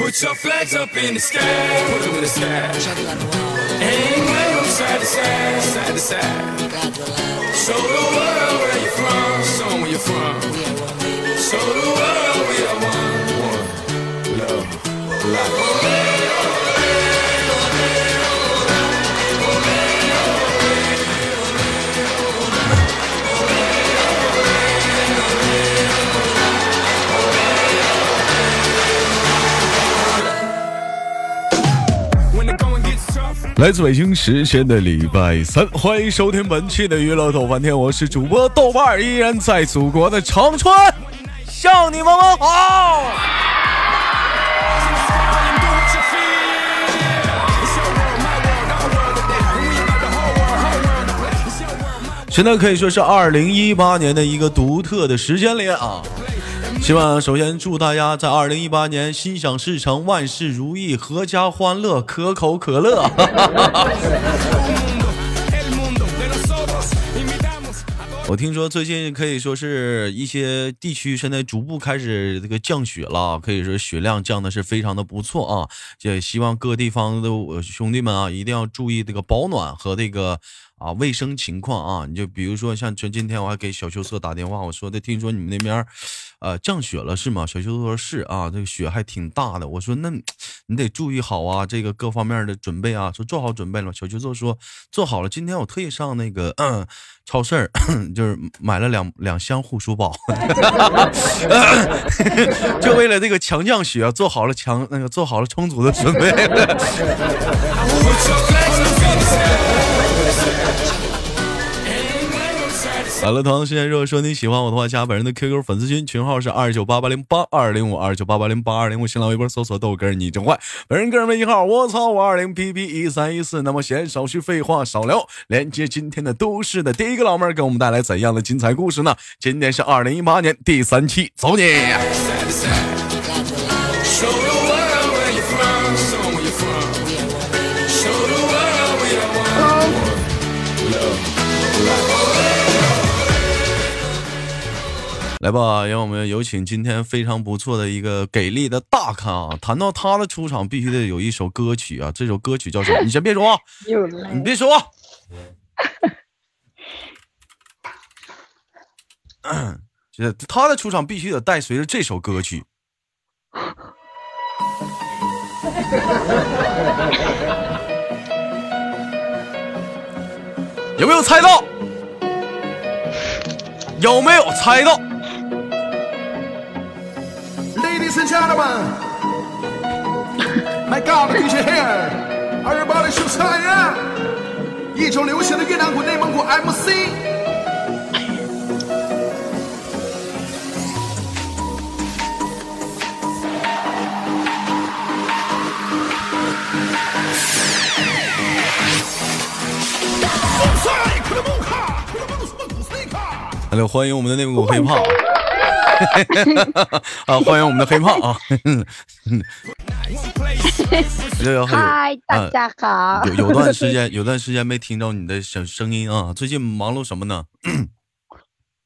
Put your flags up in the sky. Put them in the sky. Side to side, side to side. Show the world 来自北京时间的礼拜三，欢迎收听本期的娱乐逗翻天，我是主播豆瓣儿，依然在祖国的长春向你们问好。现在可以说是二零一八年的一个独特的时间里啊。希望首先祝大家在二零一八年心想事成，万事如意，阖家欢乐，可口可乐。我听说最近可以说是一些地区现在逐步开始这个降雪了，可以说雪量降的是非常的不错啊。也希望各地方的兄弟们啊，一定要注意这个保暖和这个。啊，卫生情况啊，你就比如说像前今天我还给小秋色打电话，我说的听说你们那边，呃，降雪了是吗？小秋色说是啊，这个雪还挺大的。我说那你得注意好啊，这个各方面的准备啊，说做好准备了。小秋色说做好了。今天我特意上那个嗯 超市，就是买了两两箱护舒宝，就为了这个强降雪，做好了强那个做好了充足的准备。好了，同样时间，如果说你喜欢我的话，加本人的 QQ 粉丝群，群号是二九八八零八二零五二九八八零八二零五，新浪微博搜索豆哥你真坏，本人个人微信号我操五二零 P P 一三一四。那么闲少叙废话少聊，连接今天的都市的第一个老妹儿，给我们带来怎样的精彩故事呢？今天是二零一八年第三期，走你！来吧，让我们有请今天非常不错的一个给力的大咖啊！谈到他的出场，必须得有一首歌曲啊！这首歌曲叫什么？你先别说，你别说，这他的出场必须得带随着这首歌曲。有没有猜到？有没有猜到？Ladies and gentlemen, my God, DJ here, everybody show fire! 一周流行的越南鼓、内蒙古 MC。Hello，欢迎我们的内蒙古黑胖。啊，欢迎我们的黑胖啊！嗨，大家好。有有段时间，有段时间没听到你的声声音啊。最近忙碌什么呢？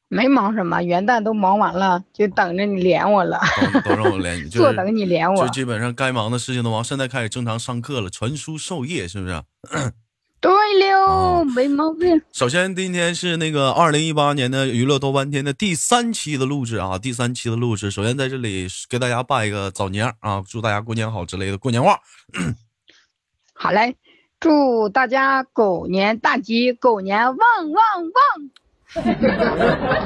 没忙什么，元旦都忙完了，就等着你连我了。都让我连你，坐等你连我。就基本上该忙的事情都忙，现在开始正常上课了，传输授业，是不是？对了，没毛病。首先，今天是那个二零一八年的娱乐多半天的第三期的录制啊，第三期的录制。首先在这里给大家拜一个早年啊，祝大家过年好之类的过年话。好嘞，祝大家狗年大吉，狗年旺旺旺。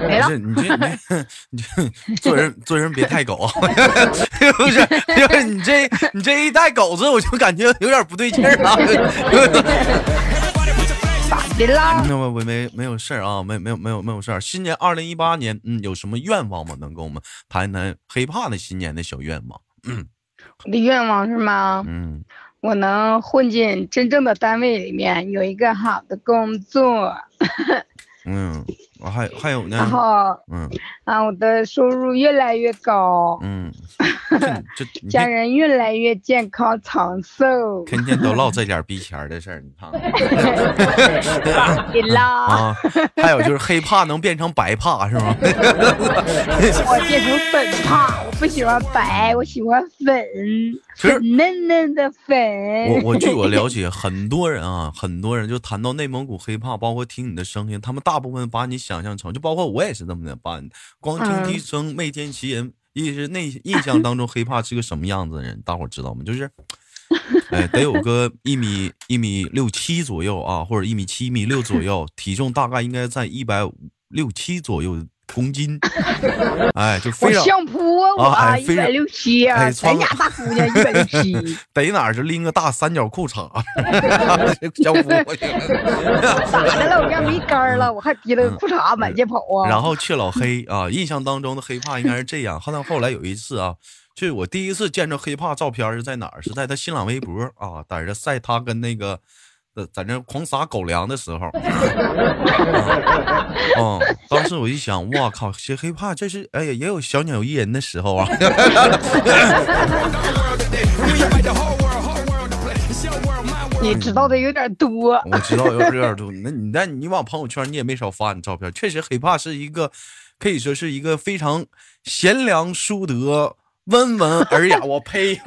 没了，你这你这做人做人别太狗，不是？就是你这你这一带狗子，我就感觉有点不对劲儿啊。咋的啦？那么我没没有事儿啊，没没有没有没有事儿。新年二零一八年，嗯，有什么愿望吗？能跟我们谈一谈黑怕的新年的小愿望？嗯，我的愿望是吗？嗯，我能混进真正的单位里面，有一个好的工作。嗯，我还还有呢。然后，嗯，啊，我的收入越来越高。嗯，这家人越来越健康长寿。天天都唠这点逼钱的事儿，你看。你唠啊，还有就是黑怕能变成白怕是吗？我变成粉怕，我不喜欢白，我喜欢粉，粉嫩嫩的粉。我我据我了解，很多人啊，很多人就谈到内蒙古黑怕，包括听你的声音，他们大部分把你想象成，就包括我也是这么的，把你光听嗯提声昧天其人，一直内 印象当中黑怕是个什么样子的人，大伙知道吗？就是，哎，得有个一米一米六七左右啊，或者一米七一米六左右，体重大概应该在一百六七左右公斤，哎，就我非常相扑啊，我一百六七啊，咱家大姑娘一百六七。逮哪儿就拎个大三角裤衩，相扑。咋的了？我家没杆儿了，我还提了个裤衩满街跑啊。然后去老黑啊，印象当中的黑怕应该是这样。后来后来有一次啊，就是我第一次见着黑怕照片是在哪儿？是在他新浪微博啊，在这晒他跟那个。呃在那狂撒狗粮的时候，嗯，当时我一想，哇靠，这黑怕这是，哎呀，也有小鸟依人的时候啊。你知道的有点多。我知道有有点多，那你但你往朋友圈你也没少发你照片，确实黑怕是一个，可以说是一个非常贤良淑德、温文尔雅。我呸！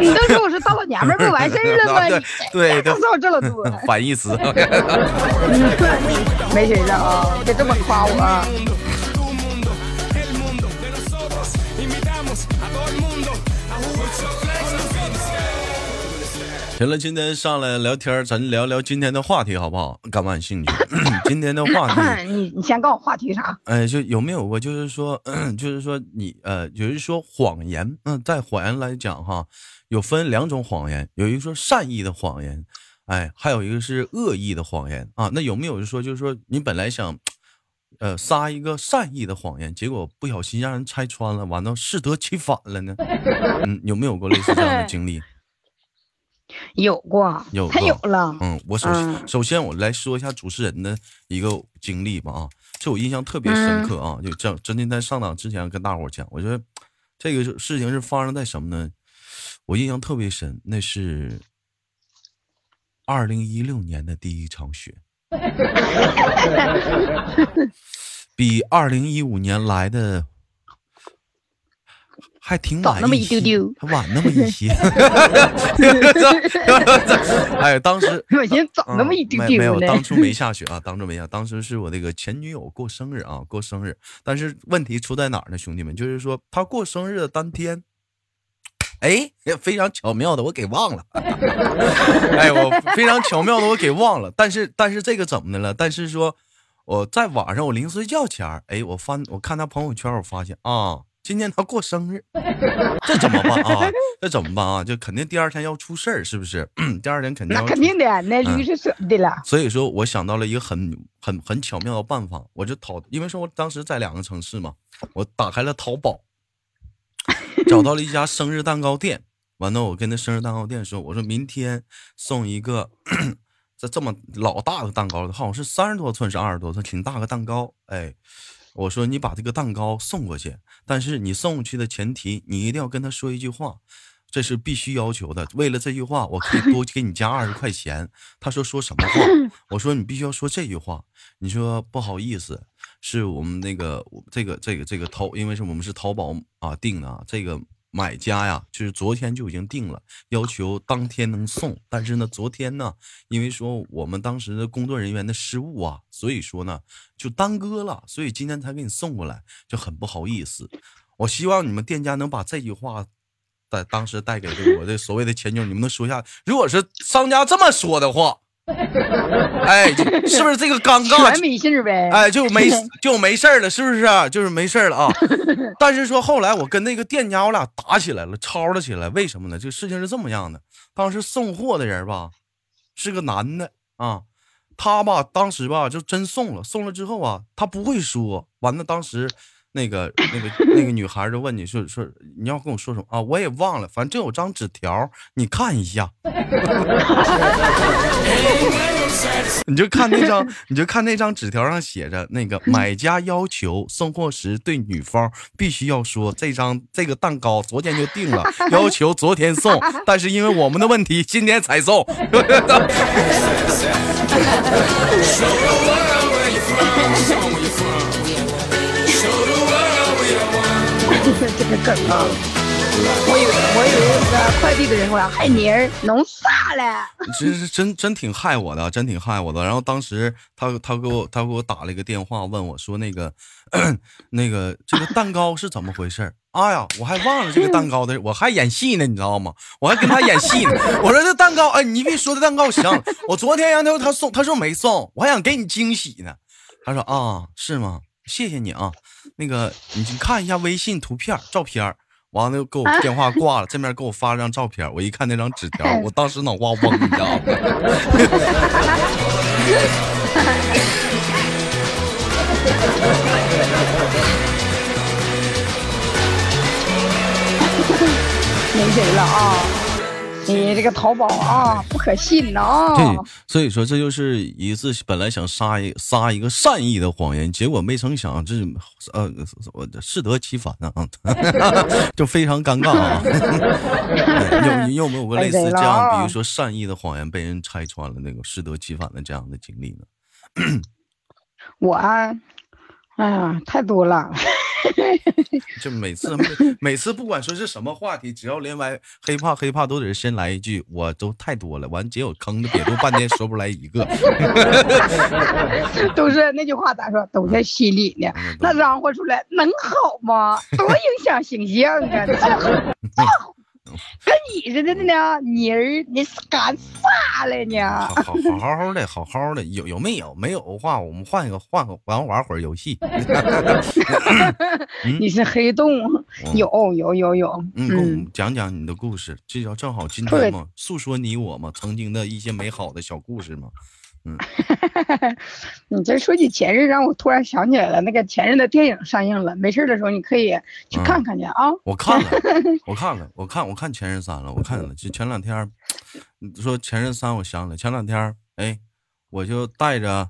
你都说我是大老娘们儿，不完事儿了吗？对对对你说这老多，反义词。没谁了啊，别这么夸我啊。行了，今天上来聊天，咱聊聊今天的话题好不好？感不感兴趣？今天的话题。你你先告诉我话题啥？哎，就有没有过，就是说，就是说你呃，有人说谎言，嗯，在谎言来讲哈，有分两种谎言，有一个说善意的谎言，哎，还有一个是恶意的谎言啊。那有没有说，就是说你本来想，呃，撒一个善意的谎言，结果不小心让人拆穿了，完了适得其反了呢？嗯，有没有过类似这样的经历？有过，有过了。嗯，我首嗯首先我来说一下主持人的一个经历吧啊，这我印象特别深刻啊，就这真的在上档之前跟大伙讲，我觉得这个是事情是发生在什么呢？我印象特别深，那是二零一六年的第一场雪，比二零一五年来的还挺晚早那么一些丢丢还晚那么一些。哎，当时我寻思早那么一丢嗯没没有，丢呢。当初没下雪啊，当初没下，当时是我那个前女友过生日啊，过生日。但是问题出在哪儿呢，兄弟们？就是说她过生日的当天，哎，非常巧妙的我给忘了，哎，我非常巧妙的我给忘了。但是但是这个怎么的了？但是说我在晚上我临睡觉前儿，哎，我翻我看她朋友圈，我发现啊。今天他过生日，这怎么办啊？这怎么办啊？就肯定第二天要出事儿，是不是？第二天肯定那要肯定的，那驴是舍不得了。所以说我想到了一个很很很巧妙的办法，我就淘，因为说我当时在两个城市嘛，我打开了淘宝，找到了一家生日蛋糕店，完了我跟那生日蛋糕店说，我说明天送一个 这这么老大的蛋糕，好像是三十多寸是二十多寸，挺大个蛋糕，哎。我说你把这个蛋糕送过去，但是你送过去的前提，你一定要跟他说一句话，这是必须要求的。为了这句话，我可以多给你加二十块钱。他说说什么话？我说你必须要说这句话。你说不好意思，是我们那个这个这个这个淘，因为是我们是淘宝啊订的啊，这个买家呀，就是昨天就已经定了，要求当天能送。但是呢，昨天呢，因为说我们当时的工作人员的失误啊，所以说呢就耽搁了，所以今天才给你送过来，就很不好意思。我希望你们店家能把这句话。在当时带给我的所谓的前女友，你们能说下？如果是商家这么说的话，哎，是不是这个尴尬全没信儿呗。哎，就没 就没事儿了，是不是啊？就是没事儿了啊。但是说后来我跟那个店家我俩打起来了，吵了起来。为什么呢？这个事情是这么样的，当时送货的人吧是个男的啊，他吧当时吧就真送了，送了之后啊，他不会说，完了当时。那个、那个、那个女孩就问你说说你要跟我说什么啊？我也忘了，反正有张纸条，你看一下。你就看那张，你就看那张纸条上写着那个买家要求送货时对女方必须要说这张这个蛋糕昨天就定了，要求昨天送，但是因为我们的问题今天才送。are one. 这个梗啊！我以为我以为那个快递的人过来害你儿弄啥了？真是真真挺害我的，真挺害我的。然后当时他他给我他给我打了一个电话，问我说那个 那个这个蛋糕是怎么回事儿？哎呀，我还忘了这个蛋糕的，我还演戏呢，你知道吗？我还跟他演戏呢。我说这蛋糕，哎，你别说这蛋糕行，我昨天让他他送，他说没送，我还想给你惊喜呢。他说啊，是吗？谢谢你啊，那个你去看一下微信图片照片完了给我电话挂了，这面给我发了张照片我一看那张纸条，我当时脑瓜嗡，你知道吗？没谁了啊！你这个淘宝啊，不可信呐啊！对，所以说这就是一次本来想撒一撒一个善意的谎言，结果没成想这呃我适得其反啊，就非常尴尬啊！有有没有过类似这样，比如说善意的谎言被人拆穿了，那个适得其反的这样的经历呢？我啊，哎呀，太多了。就每次每次不管说是什么话题，只要连歪黑怕黑怕都得先来一句，我都太多了。完结果坑的，瘪肚半天说不出来一个。都是那句话咋说？都在心里呢。那嚷和出来能好吗？多影响形象啊！跟你似的呢，你儿，你干啥来呢？好好好好的，好好的，有有没有？没有的话，我们换一个，换个玩玩会儿游戏。你是黑洞？有有有有。嗯，给我们讲讲你的故事，这叫正好今天嘛，诉说你我嘛曾经的一些美好的小故事嘛。嗯，你这说起前任，让我突然想起来了，那个前任的电影上映了，没事的时候你可以去看看去啊。我看了，我看了，我看我看前任三了，我看了，就前两天，你说前任三，我想了，前两天，哎，我就带着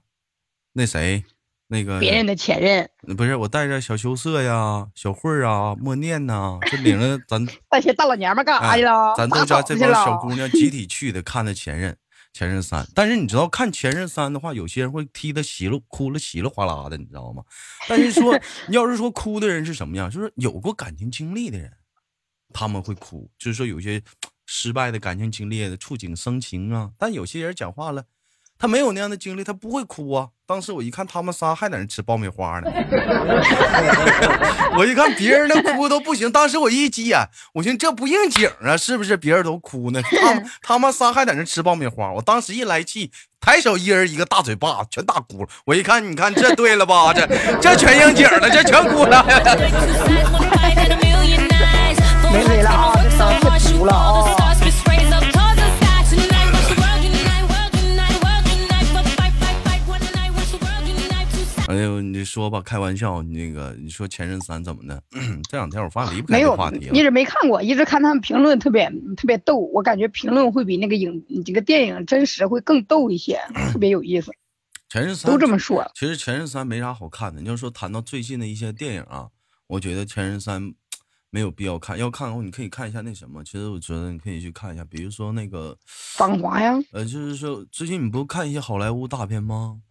那谁，那个别人的前任，不是我带着小羞涩呀、小慧儿啊、默念呐，就领着咱那些大老娘们干啥去了？咱都 家这帮小姑娘集体去的，看的前任。前任三，但是你知道看前任三的话，有些人会踢的稀了哭了稀里哗啦的，你知道吗？但是说你要是说哭的人是什么样，就是有过感情经历的人，他们会哭，就是说有些失败的感情经历的触景生情啊。但有些人讲话了。他没有那样的经历，他不会哭啊。当时我一看，他们仨还在那吃爆米花呢。我一看别人那哭都不行，当时我一急眼，我寻思这不应景啊，是不是？别人都哭呢，他们 他们仨还在那吃爆米花。我当时一来气，抬手一人一个大嘴巴，全打哭了。我一看，你看这对了吧？这这全应景了，这全哭了。没谁了啊，这嗓子哭了啊。哎呦，你说吧，开玩笑，那个你说前任三怎么的？这两天我发现离不开这话题。一直没看过，一直看他们评论，特别特别逗。我感觉评论会比那个影这个电影真实会更逗一些，特别有意思。前任三都这么说。其实前任三没啥好看的。你要说谈到最近的一些电影啊，我觉得前任三。没有必要看，要看的话你可以看一下那什么。其实我觉得你可以去看一下，比如说那个《芳华》呀。呃，就是说最近你不看一些好莱坞大片吗？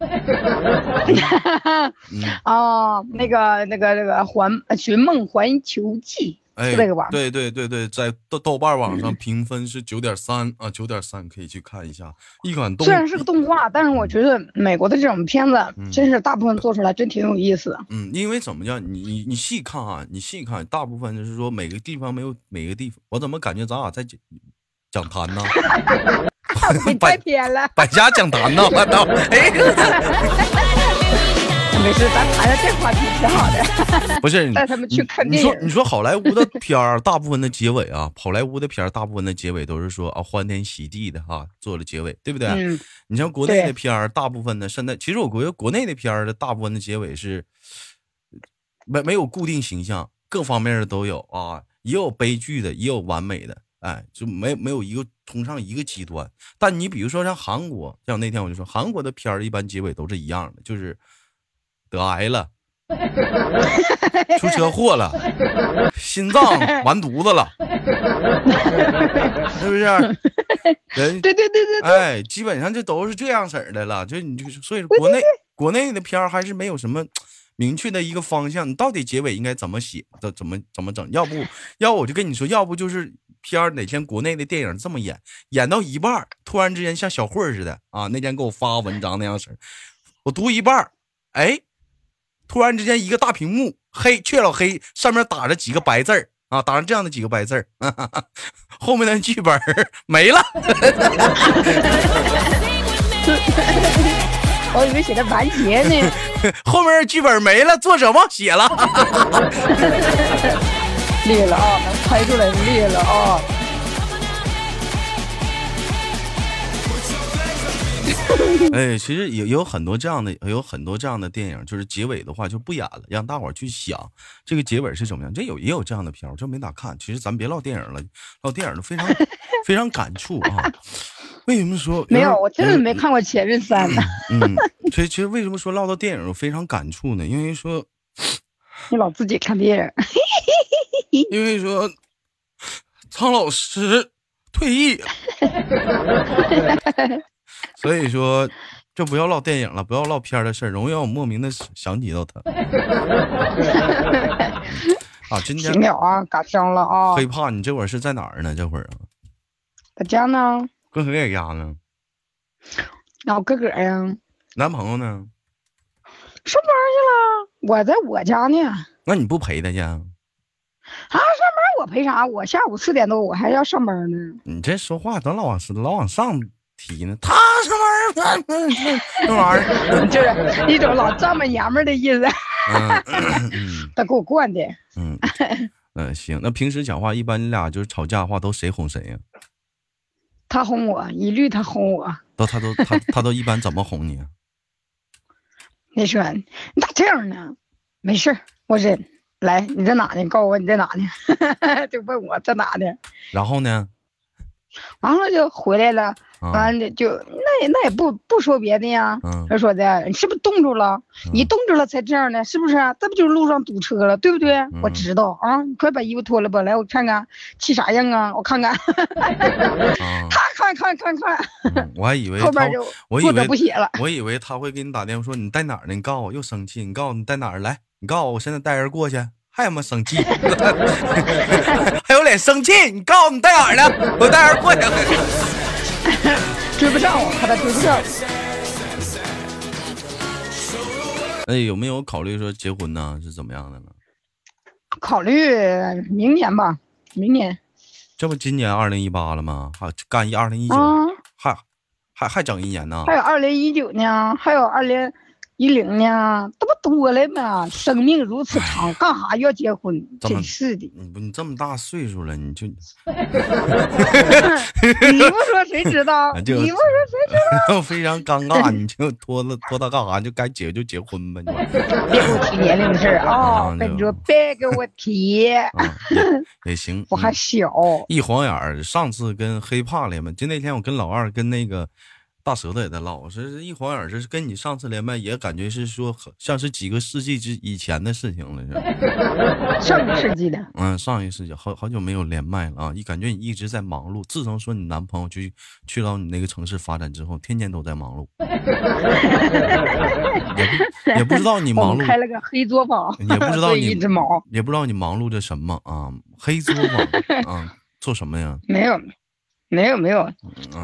哦，那个那个那个《环寻梦环球记》。哎，对对对对，在豆豆瓣网上评分是九点三啊，九点三可以去看一下。一款动虽然是个动画，但是我觉得美国的这种片子真是大部分做出来真挺有意思的。嗯，因为怎么讲，你你你细看啊，你细看，大部分就是说每个地方没有每个地方，我怎么感觉咱俩在讲讲坛呢？你太偏了，百家讲坛呢？我操！哎。没事，咱谈谈这话题挺好的。不是带他们去看电影。你说，你说好莱坞的片儿，大部分的结尾啊，好莱坞的片儿，大部分的结尾都是说啊，欢天喜地的哈，做了结尾，对不对？嗯。你像国内的片儿，大部分的现在，其实我觉得国内的片儿的大部分的结尾是没没有固定形象，各方面的都有啊，也有悲剧的，也有完美的，哎，就没没有一个通上一个极端。但你比如说像韩国，像那天我就说，韩国的片儿一般结尾都是一样的，就是。得癌了，出车祸了，心脏完犊子了，是不是？对对对对，哎，基本上就都是这样式儿的了。就你就所以说国内国内的片儿还是没有什么明确的一个方向，你到底结尾应该怎么写，怎怎么怎么整？要不要我就跟你说，要不就是片儿哪天国内的电影这么演，演到一半儿，突然之间像小慧儿似的啊，那天给我发文章那样式儿，我读一半儿，哎，突然之间一个大屏幕黑，却老黑，上面打着几个白字儿啊，打上这样的几个白字儿，后面的剧本 没了。我以为写的完结呢。后面剧本没了，作者忘写了。厉害了啊，能拍出来厉害了啊！哎，其实有有很多这样的，有很多这样的电影，就是结尾的话就不演了，让大伙儿去想这个结尾是怎么样。这有也有这样的片儿，我真没咋看。其实咱别唠电影了，唠电影都非常 非常感触啊。为什么说没有？我真的没看过《前任三》呢。嗯，所以其实为什么说唠到电影我非常感触呢？因为说，你老自己看电影。因为说，苍老师退役了，所以说就不要唠电影了，不要唠片儿的事儿，容易让我莫名的想起到他。啊，今天行了啊，嘎伤了啊。黑怕你这会儿是在哪儿呢？这会儿啊，在家呢。跟谁在家呢？那我哥儿呀。男朋友呢？上班去了。我在我家呢。那你不陪他去？啊，上班我陪啥？我下午四点多我还要上班呢。你这说话都老往老往上提呢。他什么玩意儿那玩意儿，就是一种老丈母娘们的意思。他给我惯的。嗯嗯，行。那平时讲话，一般你俩就是吵架的话，都谁哄谁呀？他哄我，一律他哄我。都他都他他都一般怎么哄你？你说你咋这样呢？没事我忍。来，你在哪呢？你告诉我你在哪呢？就问我在哪呢？然后呢？完了就回来了。完了就那也那也不不说别的呀。他说的你是不是冻住了？你冻着了才这样呢，是不是？这不就是路上堵车了，对不对？我知道啊，你快把衣服脱了吧，来我看看气啥样啊？我看看。他看看看看。我还以为 后边就我以为不写了。我以为他会给你打电话说你在哪儿呢？你告诉我又生气，你告诉你在哪儿来？你告诉我我现在带人过去。还他妈生气，还有脸生气？你告诉你在哪儿呢？我带人过去。追不上我，怕他追不上。哎，有没有考虑说结婚呢？是怎么样的呢？考虑明年吧，明年。这不今年二零一八了吗？还干一二零一九，还还还整一年呢？还有二零一九呢，还有二零。一零呢，这不多了吗？生命如此长，干啥要结婚？真是的！你不，你这么大岁数了，你就 你不说 谁知道？你不说谁知道？非常尴尬，你就拖了拖他干啥？就该结就结婚吧，你 别给我提年龄的事啊！跟你说，别给我提。也行，我还小。一晃眼儿，上次跟黑怕连嘛，就那天我跟老二跟那个。大舌头也在唠，说一晃眼这是跟你上次连麦也感觉是说像是几个世纪之以前的事情了，是 上个世纪的。嗯，上一世纪，好好久没有连麦了啊！一感觉你一直在忙碌。自从说你男朋友去去到你那个城市发展之后，天天都在忙碌。也也不知道你忙碌。开了个黑作坊。也不知道 你一直忙。也不知道你忙碌着什么啊？黑作坊 啊？做什么呀？没有。没有没有，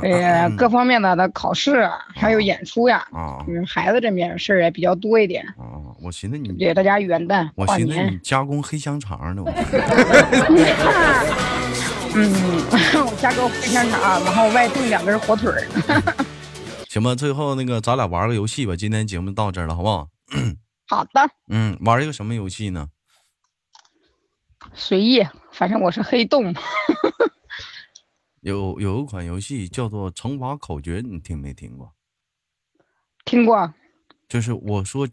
哎呀，各方面的的考试还有演出呀，嗯，孩子这边事儿也比较多一点。啊，我寻思你给大家元旦我寻思你加工黑香肠呢。嗯，我加工黑香肠，然后外炖两根火腿儿。行吧，最后那个咱俩玩个游戏吧。今天节目到这儿了，好不好？好的。嗯，玩一个什么游戏呢？随意，反正我是黑洞。有有一款游戏叫做乘法口诀，你听没听过？听过。就是我说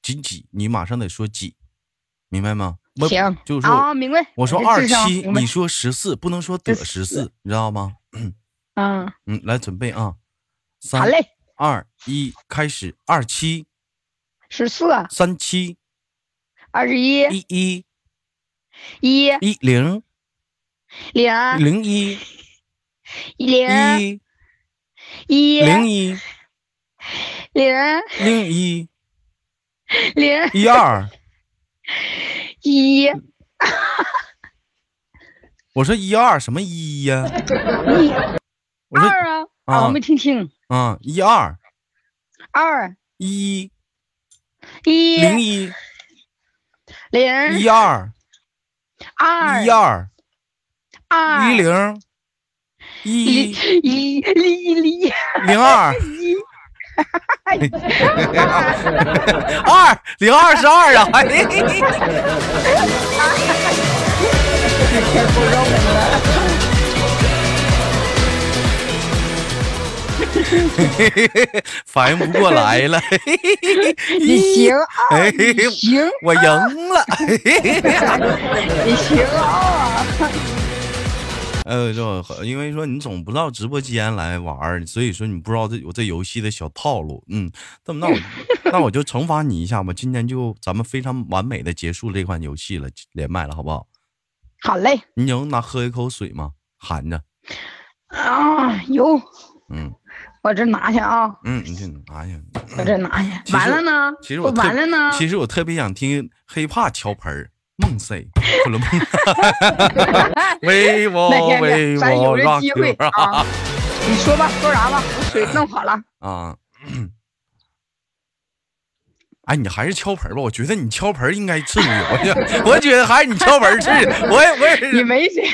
几几，你马上得说几，明白吗？行。就是啊，明白。我说二七，你说十四，不能说得十四，你知道吗？嗯。嗯，来准备啊！三、二、一，开始。二七。十四。三七。二十一。一一。一。一零。零。零一。零一，一零一，零零一，零一二，一我说一二什么一呀？一我说二啊啊啊！我没听清，啊一二二一一零一零一二二一二二一零一一一一零二一二零二十二啊！反应不过来了，你行啊，行，我赢了。你行啊！呃，就因为说你总不到直播间来玩儿，所以说你不知道这我这游戏的小套路。嗯，那么那我 那我就惩罚你一下吧。今天就咱们非常完美的结束这款游戏了，连麦了，好不好？好嘞你能拿喝一口水吗？含着。啊，有，嗯我这拿去啊，嗯，你这拿去。我这拿去。完了呢？我其实我完了呢？其实我特别想听黑怕敲盆儿，梦 C，昆仑梦。为我那天为天咱有我这 rock！你说吧，说啥吧？我水弄好了。啊。哎，你还是敲盆儿吧，我觉得你敲盆儿应该至于，我觉我觉得还是你敲盆儿至于，我也我也你是，没水，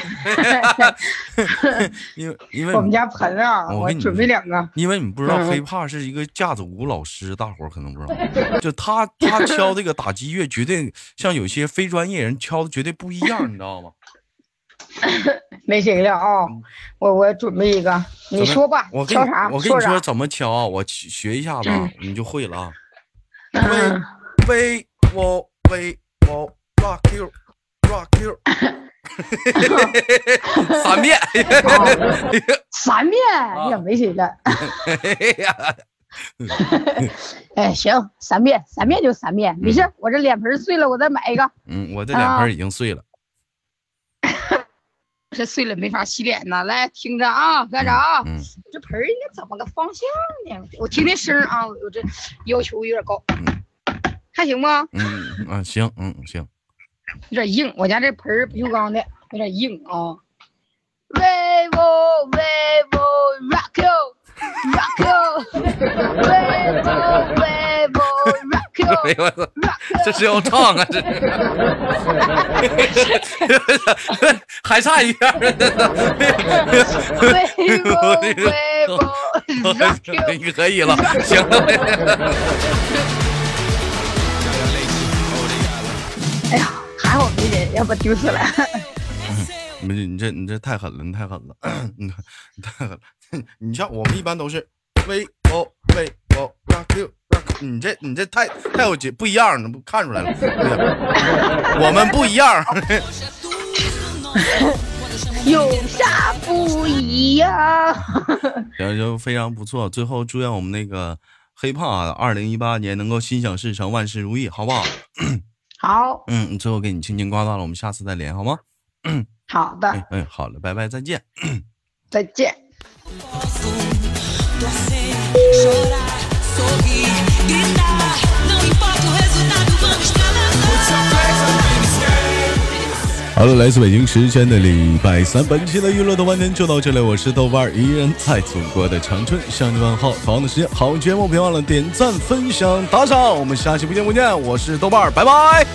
因为因为我们家盆啊，我给你准备两个。因为你不知道嗯黑怕是一个架子鼓老师，大伙儿可能不知道，就他他敲这个打击乐绝对像有些非专业人敲的绝对不一样，你知道吗？没谁了啊！我我准备一个，你说吧我，跟你敲啥？我跟你说？怎么敲啊，我学学一下子啊，你就会了啊。嗯，为我为我 rock you rock you，三遍。三遍也没谁了。哎，行，三遍，三遍就三遍，没事。我这脸盆碎了，我再买一个。嗯，我这脸盆已经碎了。这碎了没法洗脸呢。来，听着啊，看着啊，嗯，这盆儿应该怎么个方向呢？我听听声啊，我这要求有点高，还行吗？嗯啊，行，嗯行，有点硬，我家这盆儿不锈钢的，有点硬啊。为我为我 rock you rock you，为我为我 rock you 哎呦我操，这是要唱啊，这是，还差一片儿。you，为我为我 rock you。你可以了，行了。哎呀，还好没人，要不丢死了。你你这你这太狠了，你太狠了，你太狠了。你像我们一般都是为我为我 rock you rock，你这你这太太有节不一样了，不看出来了。我们不一样。有啥不一样？行，就非常不错。最后祝愿我们那个黑胖啊二零一八年能够心想事成，万事如意，好不好？好嗯，最后给你轻轻挂断了，我们下次再连，好吗？好的哎，哎，好了，拜拜，再见。再见。Torcer, chorar, sorrir, gritar. Não importa o resultado, vamos pra lançar. 好了，来自北京时间的礼拜三，本期的娱乐豆瓣天就到这里，我是豆瓣儿，依然在祖国的长春向你问好。同样的时间，好节目别忘了点赞、分享、打赏，我们下期不见不见。我是豆瓣儿，拜拜。